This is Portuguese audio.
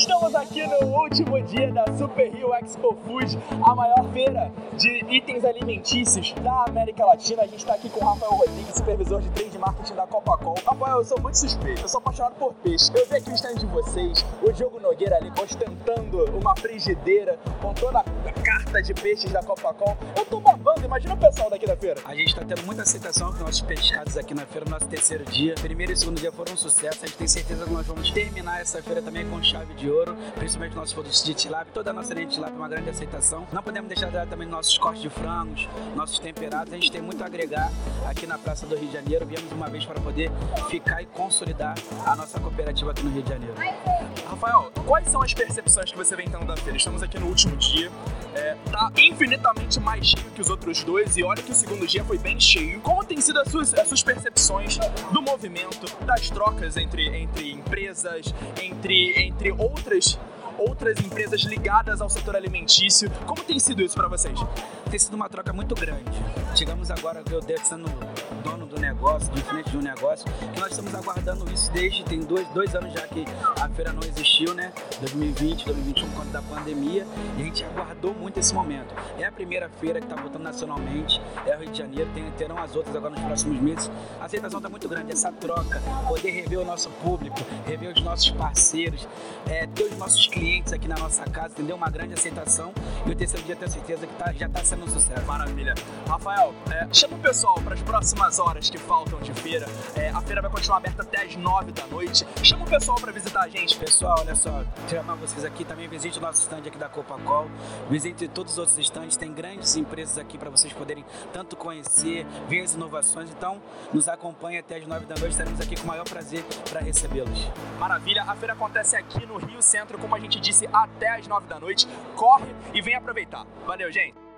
Estamos aqui no último dia da Super Rio Expo Food, a maior feira de itens alimentícios da América Latina. A gente está aqui com o Rafael Rodrigues, supervisor de trade marketing da Copacol. Rafael, eu sou muito suspeito, eu sou apaixonado por peixe. Eu vi aqui o stand de vocês, o Diogo Nogueira ali ostentando uma frigideira com toda a carta de peixes da Copacol. Eu tô babando, imagina o pessoal daqui da feira. A gente está tendo muita aceitação com nossos pescados aqui na feira, nosso terceiro dia. Primeiro e segundo dia foram um sucesso. A gente tem certeza que nós vamos terminar essa feira também com chave de ouro, principalmente nossos produtos de tilápia. Toda a nossa linha de tilápia é uma grande aceitação. Não podemos deixar de dar também nossos cortes de frangos, nossos temperados. A gente tem muito a agregar aqui na Praça do Rio de Janeiro. Viemos uma vez para poder ficar e consolidar a nossa cooperativa aqui no Rio de Janeiro. Rafael, quais são as percepções que você vem tendo da feira? Estamos aqui no último dia, é, tá infinitamente mais cheio que os outros dois e olha que o segundo dia foi bem cheio. Como tem sido as suas, as suas percepções do movimento, das trocas entre, entre empresas, entre, entre outras outras empresas ligadas ao setor alimentício. Como tem sido isso para vocês? Tem sido uma troca muito grande. Chegamos agora, eu sendo dono do negócio, de frente de um negócio, que nós estamos aguardando isso desde, tem dois, dois anos já que a feira não existiu, né? 2020, 2021, por conta da pandemia, e a gente aguardou muito esse momento. É a primeira feira que está voltando nacionalmente, é o Rio de Janeiro, tem, terão as outras agora nos próximos meses. A aceitação está muito grande, essa troca, poder rever o nosso público, rever os nossos parceiros, é, ter os nossos clientes aqui na nossa casa, entendeu? Uma grande aceitação e o terceiro dia tenho certeza que tá, já está sendo um sucesso. Maravilha. Rafael, é, chama o pessoal para as próximas horas que faltam de feira. É, a feira vai continuar aberta até as nove da noite. Chama o pessoal para visitar a gente. Pessoal, olha só, chamar vocês aqui também, visite o nosso stand aqui da Copacol, visite todos os outros stands, tem grandes empresas aqui para vocês poderem tanto conhecer, ver as inovações. Então, nos acompanhe até as nove da noite, estaremos aqui com o maior prazer para recebê-los. Maravilha, a feira acontece aqui no Rio Centro, como a gente disse, até as nove da noite. Corre e vem aproveitar. Valeu, gente!